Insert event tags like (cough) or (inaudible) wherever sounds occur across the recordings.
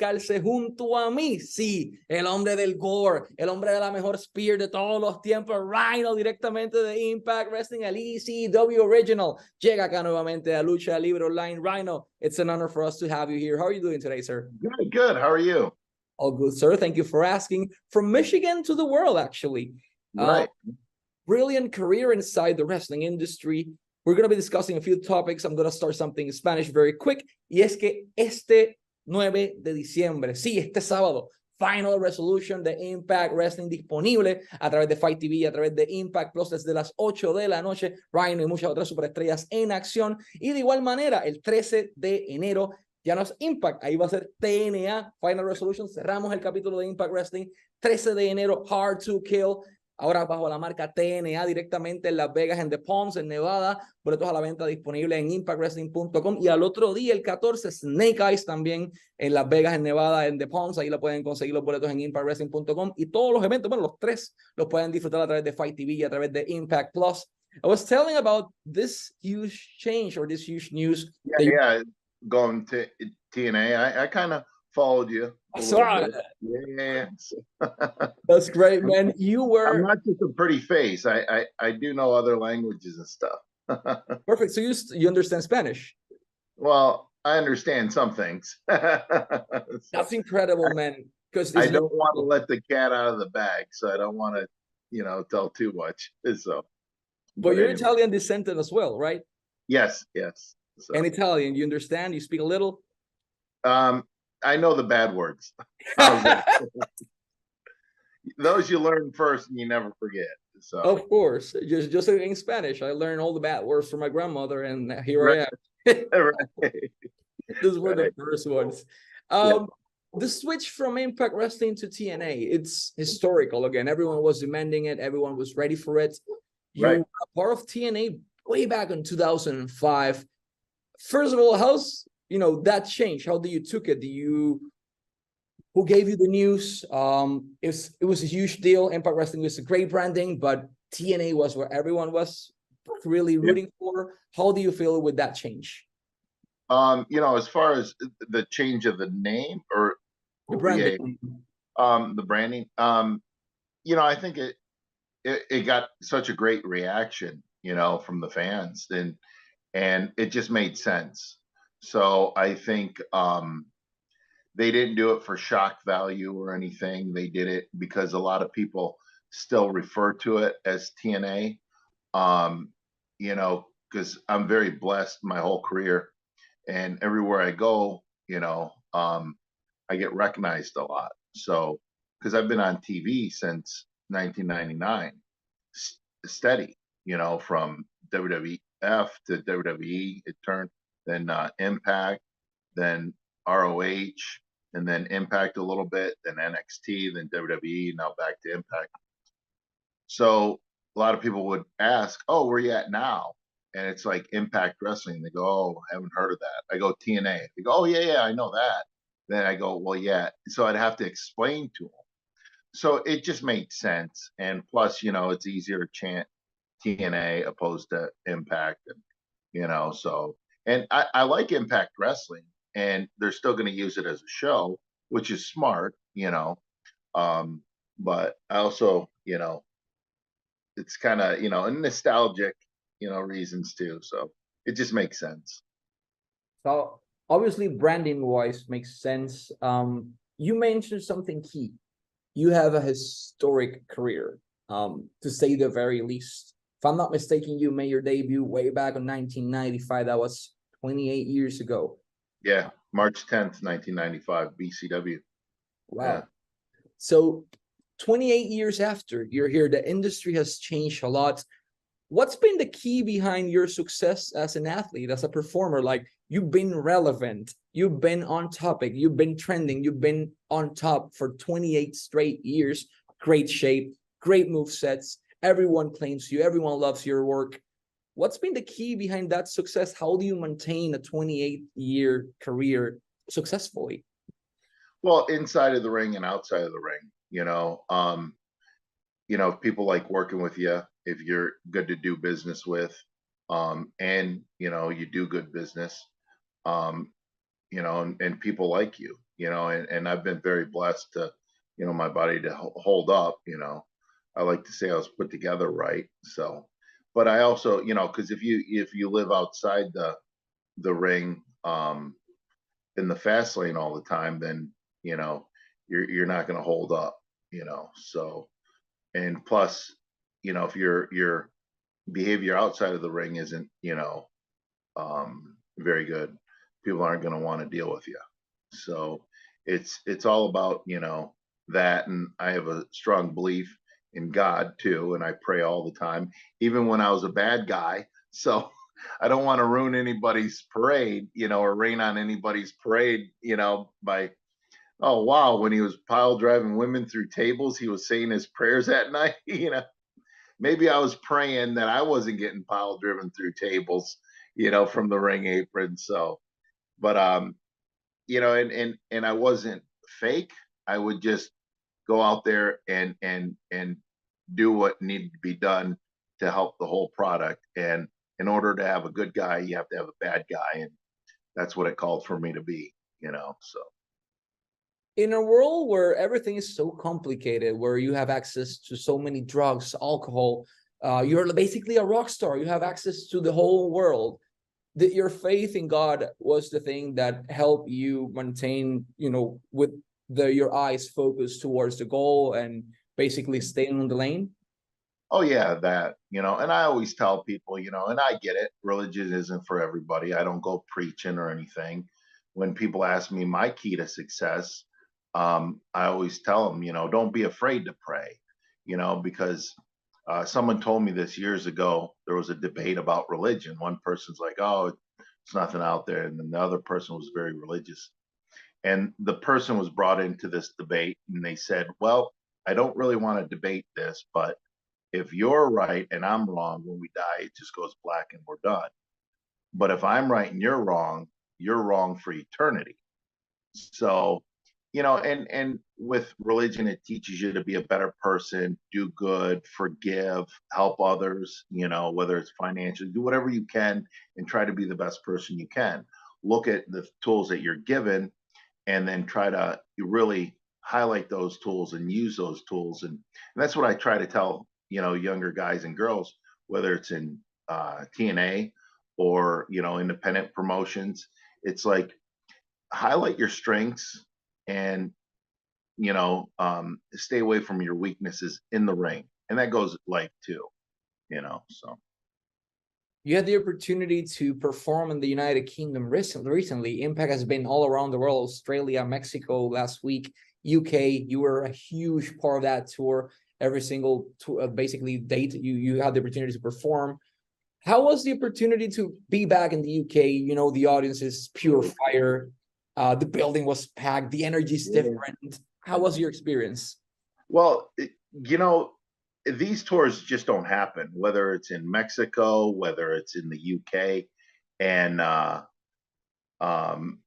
calce junto a mí. Sí, el hombre del gore, el hombre de la mejor spear de todos los tiempos, Rhino, directamente de Impact Wrestling, el ECW Original. Llega acá nuevamente a Lucha Libre Online. Rhino, it's an honor for us to have you here. How are you doing today, sir? Good, good. How are you? All good, sir. Thank you for asking. From Michigan to the world, actually. Uh, Right. brilliant career inside the wrestling industry. We're going to be discussing a few topics. I'm going to start something in Spanish very quick. Y es que este 9 de diciembre, sí, este sábado, Final Resolution de Impact Wrestling disponible a través de Fight TV, a través de Impact Plus desde las 8 de la noche. Ryan y muchas otras superestrellas en acción. Y de igual manera, el 13 de enero ya no es Impact, ahí va a ser TNA Final Resolution. Cerramos el capítulo de Impact Wrestling. 13 de enero, Hard to Kill. Ahora bajo la marca TNA directamente en Las Vegas, en The Palms, en Nevada. Boletos a la venta disponible en impactwrestling.com. Y al otro día, el 14, Snake Eyes también en Las Vegas, en Nevada, en The Palms. Ahí lo pueden conseguir los boletos en impactwrestling.com. Y todos los eventos, bueno, los tres, los pueden disfrutar a través de Fight TV y a través de Impact Plus. I was telling about this huge change or this huge news. Yeah, yeah. Going to TNA, I, I kind of followed you. I saw bit. it. Yeah, yeah. That's great, man. You were I'm not just a pretty face. I, I, I do know other languages and stuff. (laughs) perfect. So you, you understand Spanish. well, I understand some things. (laughs) That's incredible, man. Because I don't want to (laughs) let the cat out of the bag, so I don't want to, you know, tell too much. So, but you're anyway. Italian descendant as well, right? Yes, yes. So, And Italian, you understand? You speak a little. um, I know the bad words. (laughs) (laughs) Those you learn first and you never forget. So, of course, just just in Spanish, I learned all the bad words from my grandmother, and here Right. I am. (laughs) right. These were the first ones. Yeah. Um, the switch from Impact Wrestling to TNA, it's historical. Again, everyone was demanding it. Everyone was ready for it. You Right. were a part of TNA way back in 2005. First of all, how's you know that change? How do you took it? Do you who gave you the news? Um, it was it was a huge deal. Impact Wrestling was a great branding, but TNA was where everyone was really Yeah. rooting for. How do you feel with that change? Um, you know, as far as the change of the name or The yeah, branding. um the branding, um, you know, I think it it, it got such a great reaction, you know, from the fans and and it just made sense. So I think um they didn't do it for shock value or anything. They did it because a lot of people still refer to it as TNA. Um, you know, because I'm very blessed my whole career and everywhere I go, you know, um, I get recognized a lot. So, because I've been on TV since 1999, s- steady, you know, from WWF to WWE, it turned, then uh, Impact, then ROH, and then Impact a little bit, then NXT, then WWE, now back to Impact. So a lot of people would ask, "Oh, where you at now?" And it's like Impact Wrestling. They go, "Oh, I haven't heard of that." I go TNA. They go, "Oh yeah, yeah, I know that." Then I go, "Well, yeah." So I'd have to explain to them. So it just made sense, and plus, you know, it's easier to chant TNA opposed to Impact, and you know, so and I, I like Impact Wrestling, and they're still going to use it as a show, which is smart, you know. Um, but I also, you know, it's kind of you know nostalgic, you know, reasons too. So it just makes sense. So obviously branding wise makes sense. Um, you mentioned something key. You have a historic career, um, to say the very least. If I'm not mistaken, you made your debut way back in 1995. That was 28 years ago. Yeah, March tenth, nineteen ninety five, BCW. Wow. Yeah. So 28 years after you're here, the industry has changed a lot. What's been the key behind your success as an athlete, as a performer? Like you've been relevant, you've been on topic, you've been trending, you've been on top for 28 straight years. Great shape, great move sets. Everyone claims you, everyone loves your work. What's been the key behind that success? How do you maintain a 28 year career successfully? Well, inside of the ring and outside of the ring, you know, um, you know, people like working with you if you're good to do business with, um, and you know, you do good business, um, you know, and, and people like you, you know, and, and I've been very blessed to, you know, my body to hold up, you know. I like to say I was put together right. So, but I also, you know, because if you if you live outside the the ring, um, in the fast lane all the time, then you know you're you're not going to hold up, you know. So, and plus, you know, if your your behavior outside of the ring isn't, you know, um, very good, people aren't going to want to deal with you. So, it's it's all about you know that, and I have a strong belief in God too, and I pray all the time, even when I was a bad guy. (laughs) So. I don't want to ruin anybody's parade, you know, or rain on anybody's parade, you know, by oh wow, when he was pile driving women through tables, he was saying his prayers at (laughs) night, you know. Maybe I was praying that I wasn't getting pile driven through tables, you know, from the ring apron. So, but um, you know, and and and I wasn't fake. I would just go out there and and and do what needed to be done to help the whole product and in order to have a good guy, you have to have a bad guy, and that's what it called for me to be, you know. So, in a world where everything is so complicated, where you have access to so many drugs, alcohol, uh, you're basically a rock star. You have access to the whole world. That your faith in God was the thing that helped you maintain, you know, with the your eyes focused towards the goal and basically staying on the lane. Oh yeah, that, you know, and I always tell people, you know, and I get it, religion isn't for everybody. I don't go preaching or anything. When people ask me my key to success, um, I always tell them, you know, don't be afraid to pray, you know, because uh, someone told me this years ago. There was a debate about religion. One person's like, "Oh, it's nothing out there," and then the other person was very religious. And the person was brought into this debate, and they said, "Well, I don't really want to debate this, but if you're right and I'm wrong, when we die, it just goes black and we're done. But if I'm right and you're wrong, you're wrong for eternity. So, you know, and and with religion, it teaches you to be a better person, do good, forgive, help others. You know, whether it's financially, do whatever you can, and try to be the best person you can. Look at the tools that you're given, and then try to really highlight those tools and use those tools. And, and that's what I try to tell you know younger guys and girls, whether it's in uh, TNA or you know independent promotions. It's like highlight your strengths and you know um, stay away from your weaknesses in the ring, and that goes life too. You know, so you had the opportunity to perform in the United Kingdom recently. Recently, Impact has been all around the world: Australia, Mexico, last week, UK. You were a huge part of that tour every single uh, basically date you you had the opportunity to perform. How was the opportunity to be back in the UK? You know, the audience is pure fire. Uh, the building was packed. The energy is different. How was your experience? Well, you know, these tours just don't happen. Whether it's in Mexico, whether it's in the UK, and uh, um,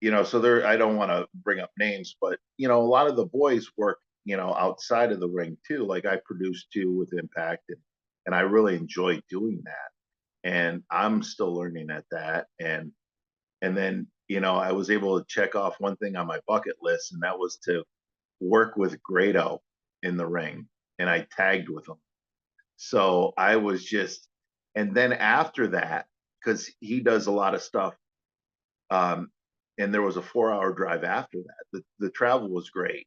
you know, so there. I don't want to bring up names, but you know, a lot of the boys work you know, outside of the ring too. Like I produced two with Impact, and and I really enjoy doing that. And I'm still learning at that. And and then you know, I was able to check off one thing on my bucket list, and that was to work with Grado in the ring, and I tagged with him. So I was just, and then after that, because he does a lot of stuff. Um, and there was a four hour drive after that. The, the travel was great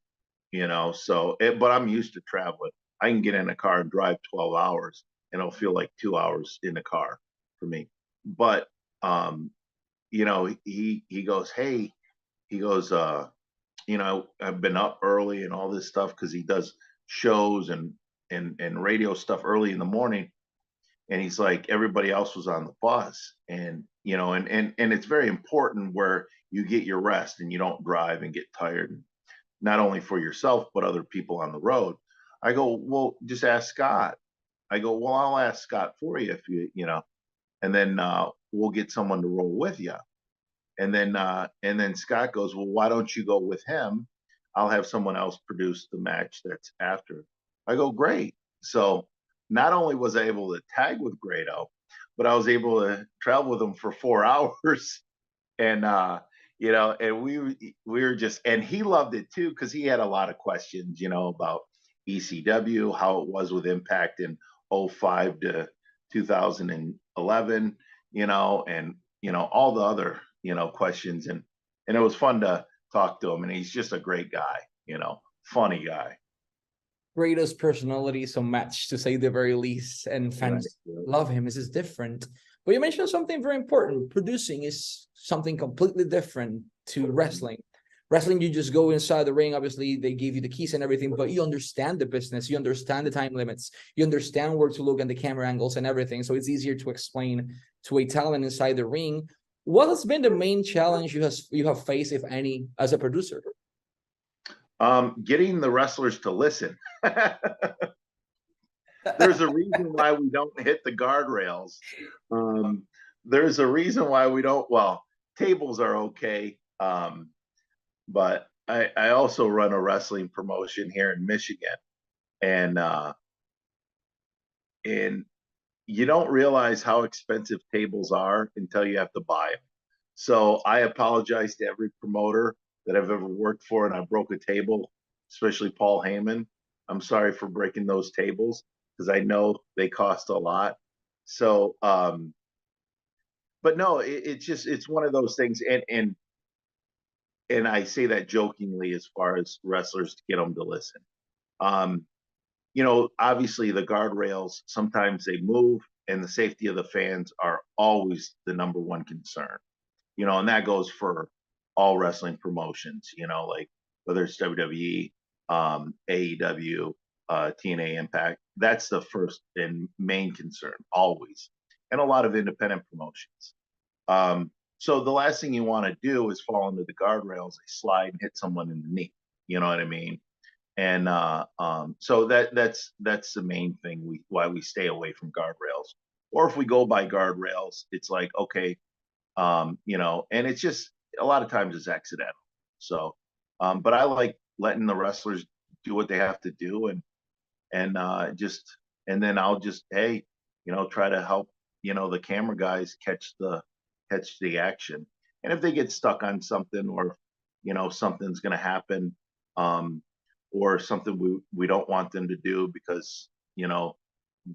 you know. So, it, but I'm used to traveling. I can get in a car and drive 12 hours, and it'll feel like two hours in the car for me. But, um, you know, he he goes, hey, he goes, uh, you know, I've been up early and all this stuff because he does shows and and and radio stuff early in the morning. And he's like everybody else was on the bus. And you know and and and it's very important where you get your rest and you don't drive and get tired not only for yourself but other people on the road. I go well just ask scott. I go well i'll ask scott for you if you you know and then uh, we'll get someone to roll with you and then uh, and then scott goes well why don't you go with him i'll have someone else produce the match that's after. I go great. So not only was i able to tag with grado but i was able to travel with him for four (laughs) hours. And uh you know, and we we were just, and he loved it too because he had a lot of questions, you know, about ECW, how it was with Impact in 05 to 2011, you know, and you know all the other you know questions, and and it was fun to talk to him, and he's just a great guy, you know, funny guy. Greatest personality, so match to say the very least, and fans Right. love him. This is different. But you mentioned something very important. Producing is something completely different to wrestling. Wrestling, you just go inside the ring. Obviously, they give you the keys and everything, but you understand the business. You understand the time limits. You understand where to look and the camera angles and everything. So it's easier to explain to a talent inside the ring. What has been the main challenge you has you have faced, if any, as a producer? Um, getting the wrestlers to listen. (laughs) there's a reason why we don't hit the guardrails. Um, there's a reason why we don't. Well, tables are okay, um, but I, I also run a wrestling promotion here in Michigan, and uh, and you don't realize how expensive tables are until you have to buy them. So I apologize to every promoter that I've ever worked for, and I broke a table, especially Paul Heyman. I'm sorry for breaking those tables because I know they cost a lot. So, um, but no, it, it's just it's one of those things, and and and I say that jokingly as far as wrestlers to get them to listen. Um, you know, obviously the guardrails sometimes they move, and the safety of the fans are always the number one concern. You know, and that goes for all wrestling promotions. You know, like whether it's WWE, um, AEW, uh, TNA Impact. That's the first and main concern always, and a lot of independent promotions. Um, so the last thing you want to do is fall into the guardrails, slide and hit someone in the knee. You know what I mean? And uh, um, so that that's that's the main thing we why we stay away from guardrails. Or if we go by guardrails, it's like okay, um, you know, and it's just a lot of times it's accidental. So, um, but I like letting the wrestlers do what they have to do and and uh, just and then I'll just hey, you know, try to help you know the camera guys catch the catch the action. And if they get stuck on something or you know something's going to happen um, or something we we don't want them to do because you know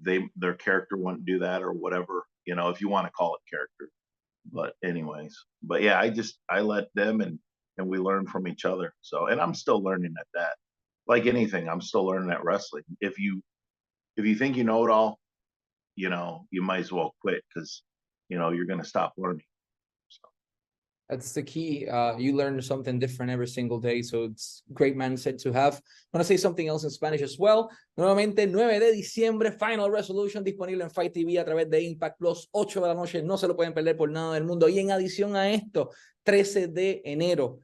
they their character wouldn't do that or whatever you know if you want to call it character. But anyways but yeah i just i let them and and we learn from each other. So and i'm still learning at that. Like anything i'm still learning at wrestling. If you if you think you know it all you know you might as well quit because you know you're going to stop learning That's the key. Uh, you learn something different every single day, so it's great mindset to have. I'm gonna say something else in Spanish as well. Nuevamente, 9 de diciembre, Final Resolution disponible en FITE TV a través de Impact Plus, 8 de la noche, no se lo pueden perder por nada del mundo. Y en adición a esto, 13 de enero,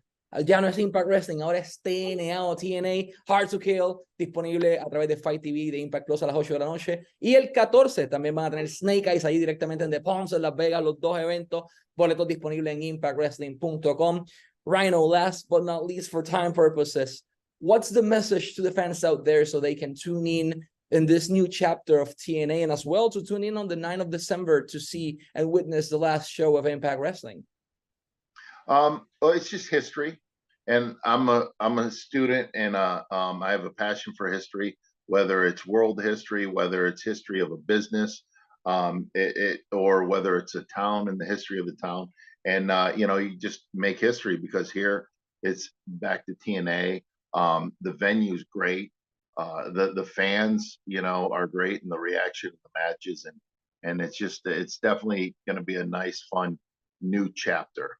ya no es Impact Wrestling, ahora es TNA o TNA Hard to Kill, disponible a través de FITE TV de Impact Plus a las 8 de la noche. Y el 14 también van a tener Snake Eyes ahí directamente en The Palms en Las Vegas, los dos eventos. Boletos disponibles en impactwrestling.com. Rhino, last but not least, for time purposes, what's the message to the fans out there so they can tune in in this new chapter of TNA and as well to tune in on the 9th of December to see and witness the last show of Impact Wrestling? Um, well, it's just history, and I'm a I'm a student, and uh, um, I have a passion for history. Whether it's world history, whether it's history of a business, um, it, it or whether it's a town and the history of the town, and uh, you know, you just make history because here it's back to TNA. Um, the venue's great. Uh, the the fans, you know, are great, and the reaction the matches, and and it's just it's definitely going to be a nice, fun new chapter.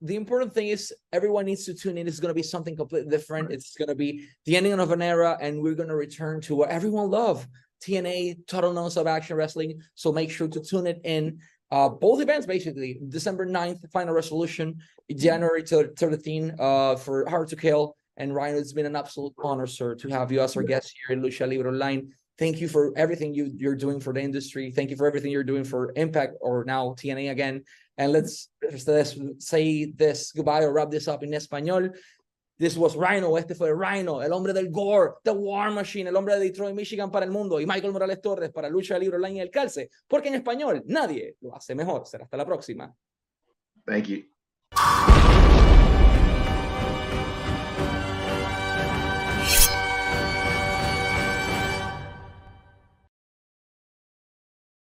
The important thing is everyone needs to tune in. It's going to be something completely different. It's going to be the ending of an era, and we're going to return to what everyone loved TNA, Total Non-Stop Action Wrestling. So make sure to tune it in. Uh, both events, basically, December 9th, Final Resolution, January 13th uh, for Hard to Kill. And Rhino, it's been an absolute honor, sir, to have you as our guest here in Lucha Libre Online. Thank you for everything you, you're doing for the industry. Thank you for everything you're doing for Impact or now TNA again. And let's, let's say this goodbye or wrap this up in español. This was Rhino, este fue Rhino, el hombre del gore, the War Machine, el hombre de Detroit, Michigan para el mundo y Michael Morales Torres para Lucha Libre Online y El Calce, porque en español nadie lo hace mejor. Será hasta la próxima. Thank you.